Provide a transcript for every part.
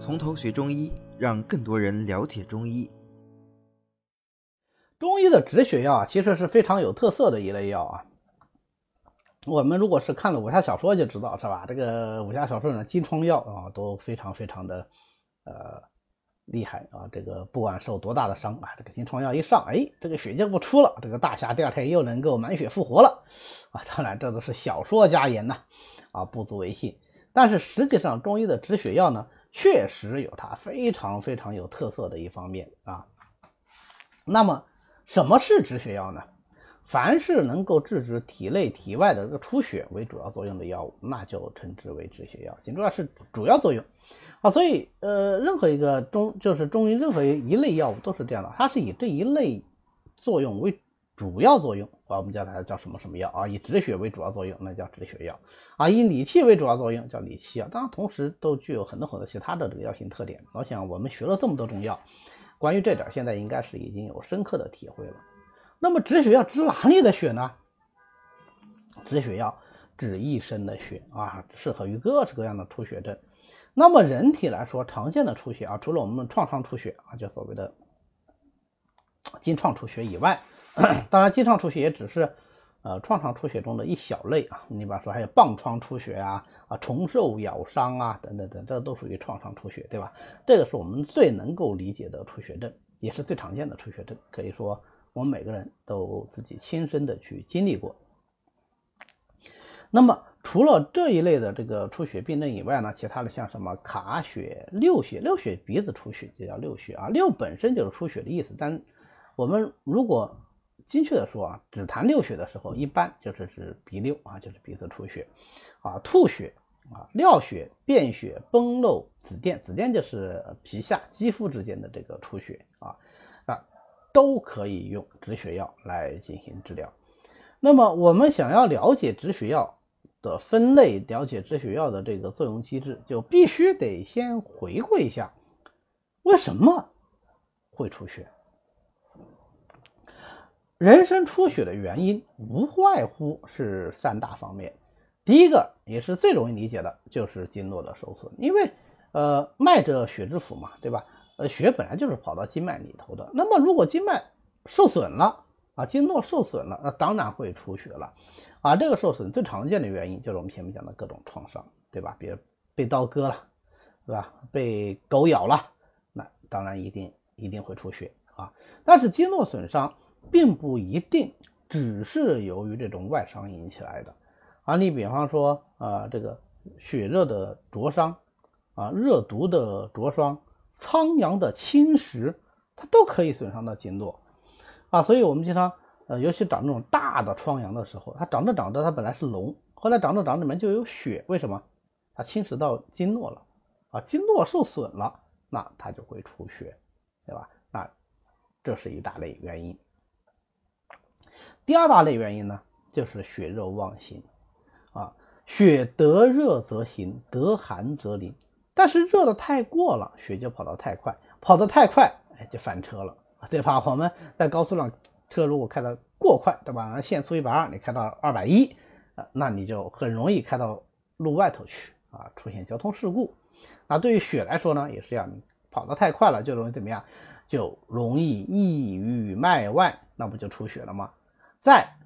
从头学中医，让更多人了解中医。中医的止血药啊，其实是非常有特色的一类药啊。我们如果是看了武侠小说就知道，是吧？这个武侠小说的金疮药啊，都非常非常的呃厉害啊。这个不管受多大的伤啊，这个金疮药一上，哎，这个血就不出了，这个大侠第二天又能够满血复活了啊。当然，这都是小说家言呐，啊，不足为信。但是实际上，中医的止血药呢，确实有它非常非常有特色的一方面啊。那么，什么是止血药呢？凡是能够制止体内体外的这个出血为主要作用的药物，那就称之为止血药，仅主要是主要作用啊。所以，呃，任何一个中就是中医任何一类药物都是这样的，它是以这一类作用为主要作用啊。我们叫它叫什么什么药啊？以止血为主要作用，那叫止血药啊。以理气为主要作用，叫理气药。当然，同时都具有很多很多其他的这个药性特点。我想我们学了这么多种药，关于这点现在应该是已经有深刻的体会了。那么止血药止哪里的血呢？止血药止一身的血啊，适合于各式各样的出血症。那么人体来说，常见的出血啊，除了我们创伤出血啊，就所谓的经创出血以外，当然经常出血也只是呃创伤出血中的一小类啊。你比方说还有棒疮出血啊、啊虫兽咬伤啊等等等，这都属于创伤出血，对吧？这个是我们最能够理解的出血症，也是最常见的出血症，可以说。我们每个人都自己亲身的去经历过。那么，除了这一类的这个出血病症以外呢，其他的像什么卡血、溜血、溜血鼻子出血就叫溜血啊。溜本身就是出血的意思，但我们如果精确的说啊，只谈溜血的时候，一般就是指鼻六啊，就是鼻子出血啊，吐血啊，尿血、便血、崩漏、紫癜，紫癜就是皮下肌肤之间的这个出血啊啊。都可以用止血药来进行治疗。那么，我们想要了解止血药的分类，了解止血药的这个作用机制，就必须得先回顾一下为什么会出血。人身出血的原因无外乎是三大方面。第一个也是最容易理解的，就是经络的受损，因为呃，脉者血之府嘛，对吧？呃，血本来就是跑到经脉里头的。那么，如果经脉受损了啊，经络受损了，那当然会出血了啊。这个受损最常见的原因就是我们前面讲的各种创伤，对吧？比如被刀割了，对吧？被狗咬了，那当然一定一定会出血啊。但是经络损伤并不一定只是由于这种外伤引起来的啊。你比方说啊，这个血热的灼伤啊，热毒的灼伤。苍阳的侵蚀，它都可以损伤到经络啊，所以我们经常，呃，尤其长这种大的疮疡的时候，它长着长着，它本来是脓，后来长着长着里面就有血，为什么？它侵蚀到经络了啊，经络受损了，那它就会出血，对吧？那这是一大类原因。第二大类原因呢，就是血热妄行啊，血得热则行，得寒则凝。但是热的太过了，血就跑得太快，跑得太快，哎，就翻车了，对吧？我们在高速上车如果开得过快，对吧？限速一百二，你开到二百一，啊，那你就很容易开到路外头去啊，出现交通事故。那对于血来说呢，也是这样，你跑得太快了，就容易怎么样？就容易溢于脉外，那不就出血了吗？在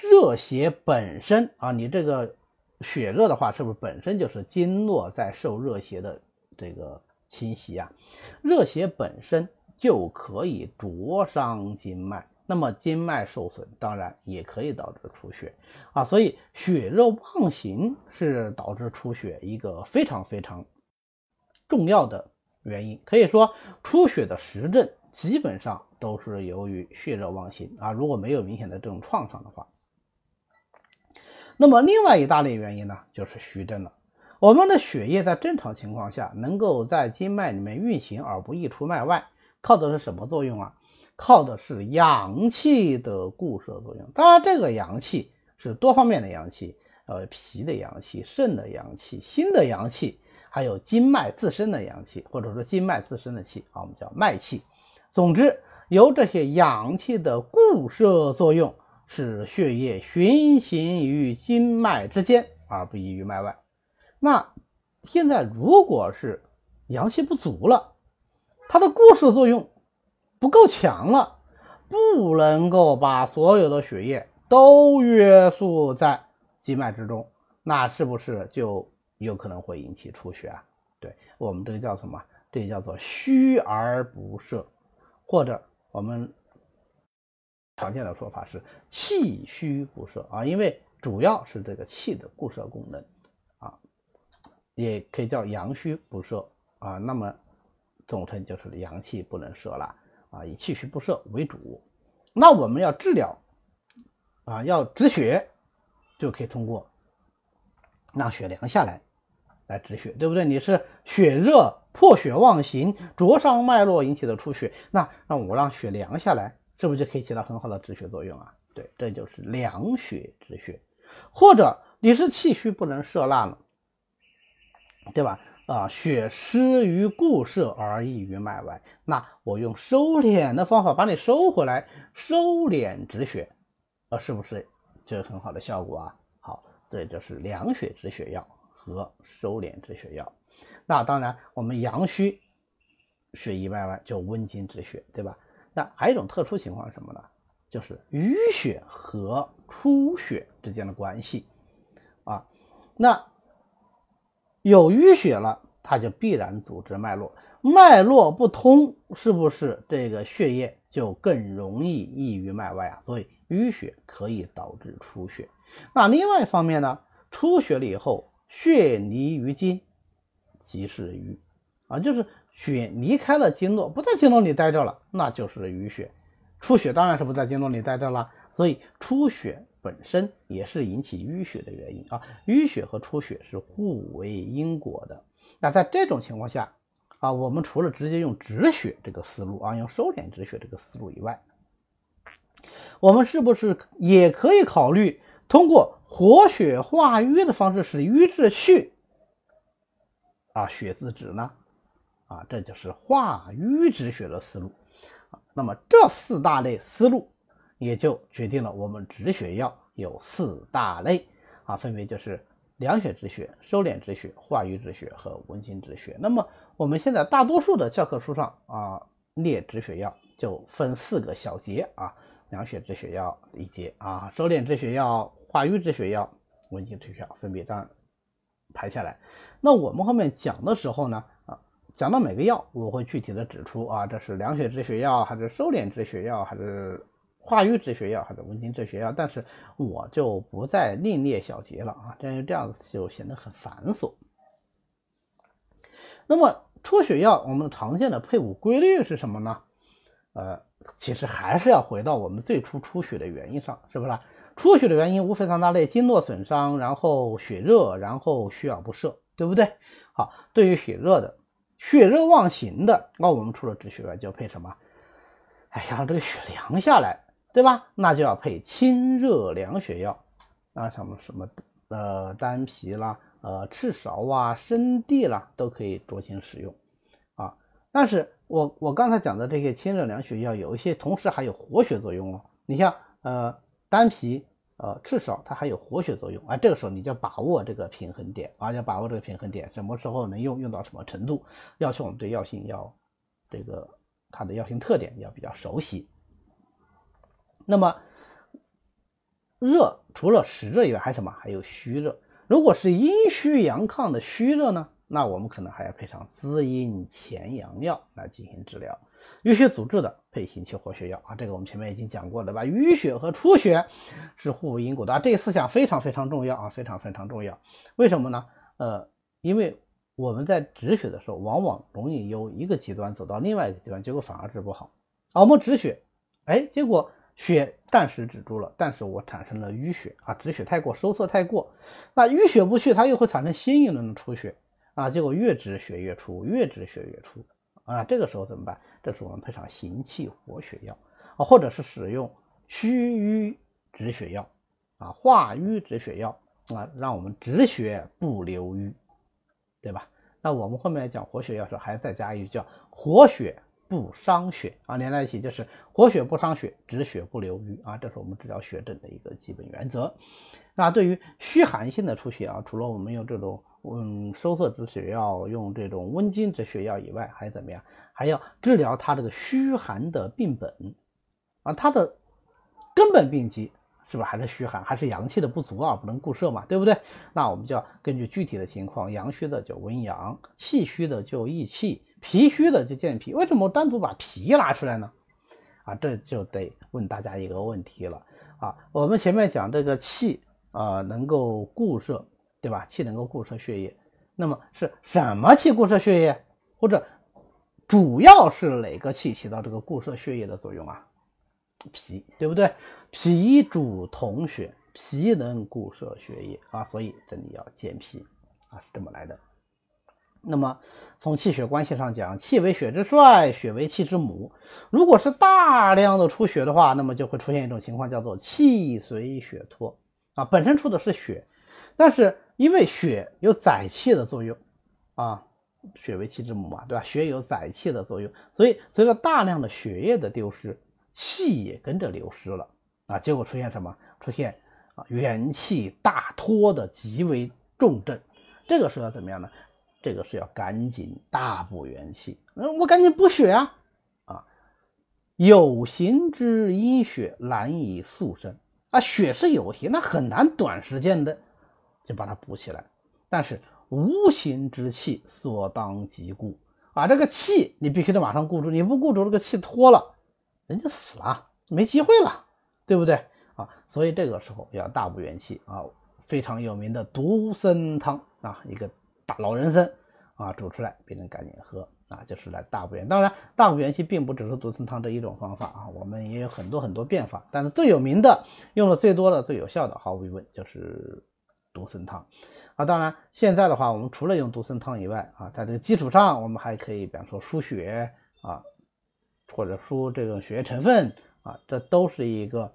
热血本身啊，你这个。血热的话，是不是本身就是经络在受热邪的这个侵袭啊？热邪本身就可以灼伤经脉，那么经脉受损，当然也可以导致出血啊。所以血热妄行是导致出血一个非常非常重要的原因。可以说，出血的实证基本上都是由于血热妄行啊。如果没有明显的这种创伤的话。那么另外一大类原因呢，就是虚症了。我们的血液在正常情况下能够在经脉里面运行而不溢出脉外，靠的是什么作用啊？靠的是阳气的固摄作用。当然，这个阳气是多方面的阳气，呃，脾的阳气、肾的阳气、心的阳气，还有经脉自身的阳气，或者说经脉自身的气啊，我们叫脉气。总之，由这些阳气的固摄作用。使血液循行于经脉之间，而不溢于脉外。那现在如果是阳气不足了，它的固摄作用不够强了，不能够把所有的血液都约束在经脉之中，那是不是就有可能会引起出血啊？对我们这个叫什么？这叫做虚而不摄，或者我们常见的说法是气虚不摄啊，因为主要是这个气的固摄功能啊，也可以叫阳虚不摄啊。那么总称就是阳气不能摄了啊，以气虚不摄为主。那我们要治疗啊，要止血，就可以通过让血凉下来。来止血，对不对？你是血热破血妄行，灼伤脉络引起的出血，那让我让血凉下来，是不是就可以起到很好的止血作用啊？对，这就是凉血止血。或者你是气虚不能摄纳了，对吧？啊，血失于固摄而溢于脉外，那我用收敛的方法把你收回来，收敛止血，啊，是不是就有很好的效果啊？好，这就是凉血止血药。和收敛止血药，那当然我们阳虚血溢脉外就温经止血，对吧？那还有一种特殊情况是什么呢？就是淤血和出血之间的关系啊。那有淤血了，它就必然阻滞脉络，脉络不通，是不是这个血液就更容易溢于脉外啊？所以淤血可以导致出血。那另外一方面呢，出血了以后。血离于经，即是瘀啊，就是血离开了经络，不在经络里待着了，那就是淤血。出血当然是不在经络里待着了，所以出血本身也是引起淤血的原因啊。淤血和出血是互为因果的。那在这种情况下啊，我们除了直接用止血这个思路啊，用收敛止血这个思路以外，我们是不是也可以考虑通过？活血化瘀的方式使瘀滞续啊，血自止呢啊，这就是化瘀止血的思路啊。那么这四大类思路也就决定了我们止血药有四大类啊，分别就是凉血止血、收敛止血、化瘀止血和温经止血。那么我们现在大多数的教科书上啊列止血药就分四个小节啊，凉血止血药一节啊，收敛止血药。化瘀止血药、温经止血药分别这样排下来。那我们后面讲的时候呢，啊，讲到每个药，我会具体的指出啊，这是凉血止血药，还是收敛止血药，还是化瘀止血药，还是温经止血药。但是我就不再另列小节了啊，这样这样子就显得很繁琐。那么出血药，我们常见的配伍规律是什么呢？呃，其实还是要回到我们最初出血的原因上，是不是？出血的原因无非三大类：经络损伤，然后血热，然后虚而不摄，对不对？好，对于血热的、血热妄行的，那我们除了止血外，就要配什么？哎，想让这个血凉下来，对吧？那就要配清热凉血药啊，什么什么呃丹皮啦、呃赤芍啊、生地啦，都可以酌情使用啊。但是我我刚才讲的这些清热凉血药，有一些同时还有活血作用哦。你像呃。丹皮，呃，赤芍它还有活血作用啊，这个时候你就要把握这个平衡点啊，要把握这个平衡点，什么时候能用，用到什么程度，要求我们对药性要这个它的药性特点要比较熟悉。那么热除了实热以外，还有什么？还有虚热。如果是阴虚阳亢的虚热呢？那我们可能还要配上滋阴潜阳药来进行治疗。淤血阻滞的配行气活血药啊，这个我们前面已经讲过了吧？淤血和出血是互为因果的，这个思想非常非常重要啊，非常非常重要。为什么呢？呃，因为我们在止血的时候，往往容易由一个极端走到另外一个极端，结果反而治不好。啊，我们止血，哎，结果血暂时止住了，但是我产生了淤血啊，止血太过，收缩太过，那淤血不去，它又会产生新一轮的出血啊，结果越止血越出，越止血越出。啊，这个时候怎么办？这时候我们配上行气活血药啊，或者是使用祛瘀止血药啊，化瘀止血药啊，让我们止血不留瘀，对吧？那我们后面讲活血药时候，还再加一句叫活血不伤血啊，连在一起就是活血不伤血，止血不留瘀啊，这是我们治疗血症的一个基本原则。那对于虚寒性的出血啊，除了我们用这种嗯收涩止血药，用这种温经止血药以外，还怎么样？还要治疗他这个虚寒的病本啊，他的根本病机是不是？还是虚寒，还是阳气的不足啊，不能固摄嘛，对不对？那我们就要根据具体的情况，阳虚的就温阳，气虚的就益气，脾虚的就健脾。为什么我单独把脾拿出来呢？啊，这就得问大家一个问题了啊，我们前面讲这个气啊能够固摄，对吧？气能够固摄血液，那么是什么气固摄血液？或者主要是哪个气起到这个固摄血液的作用啊？脾，对不对？脾主统血，脾能固摄血液啊，所以这里要健脾啊，是这么来的。那么从气血关系上讲，气为血之帅，血为气之母。如果是大量的出血的话，那么就会出现一种情况，叫做气随血脱啊。本身出的是血，但是因为血有载气的作用啊，血为气之母嘛，对吧？血有载气的作用，所以随着大量的血液的丢失，气也跟着流失了啊。结果出现什么？出现啊元气大脱的极为重症。这个时候要怎么样呢？这个是要赶紧大补元气，嗯，我赶紧补血啊！啊，有形之阴血难以速生啊，血是有形，那很难短时间的就把它补起来。但是无形之气所当即固啊，这个气你必须得马上固住，你不固住，这个气脱了，人就死了，没机会了，对不对啊？所以这个时候要大补元气啊，非常有名的独参汤啊，一个。大老人参啊，煮出来别人赶紧喝啊，就是来大补元。当然，大补元气并不只是独参汤这一种方法啊，我们也有很多很多变法。但是最有名的、用的最多的、最有效的，毫无疑问就是独参汤啊。当然，现在的话，我们除了用独参汤以外啊，在这个基础上，我们还可以，比方说输血啊，或者输这种血液成分啊，这都是一个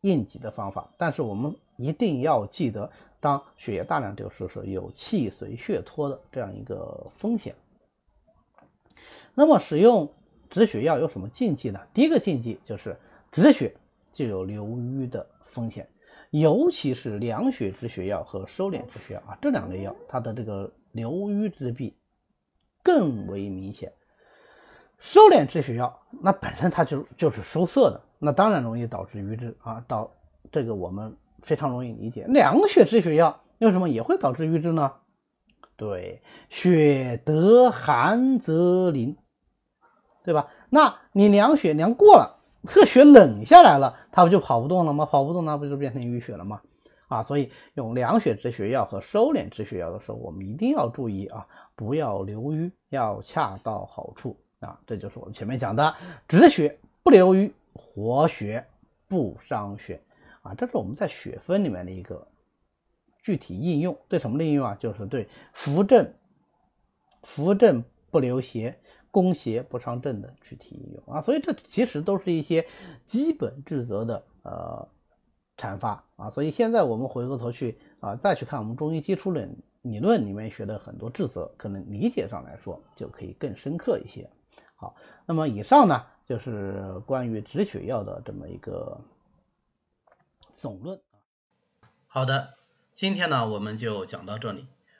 应急的方法。但是我们一定要记得。当血液大量丢失时，有气随血脱的这样一个风险。那么使用止血药有什么禁忌呢？第一个禁忌就是止血就有流瘀的风险，尤其是凉血止血药和收敛止血药啊，这两类药它的这个流瘀之弊更为明显。收敛止血药那本身它就就是收涩的，那当然容易导致瘀滞啊，导这个我们。非常容易理解，凉血止血药为什么也会导致瘀滞呢？对，血得寒则凝，对吧？那你凉血凉过了，这血冷下来了，它不就跑不动了吗？跑不动，那不就变成淤血了吗？啊，所以用凉血止血药和收敛止血药的时候，我们一定要注意啊，不要流瘀，要恰到好处啊。这就是我们前面讲的，止血不流瘀，活血不伤血。啊，这是我们在血分里面的一个具体应用，对什么的应用啊？就是对扶正、扶正不流邪、攻邪不伤正的具体应用啊。所以这其实都是一些基本治则的呃阐发啊。所以现在我们回过头去啊，再去看我们中医基础论理论里面学的很多治则，可能理解上来说就可以更深刻一些。好，那么以上呢就是关于止血药的这么一个。总论啊，好的，今天呢我们就讲到这里。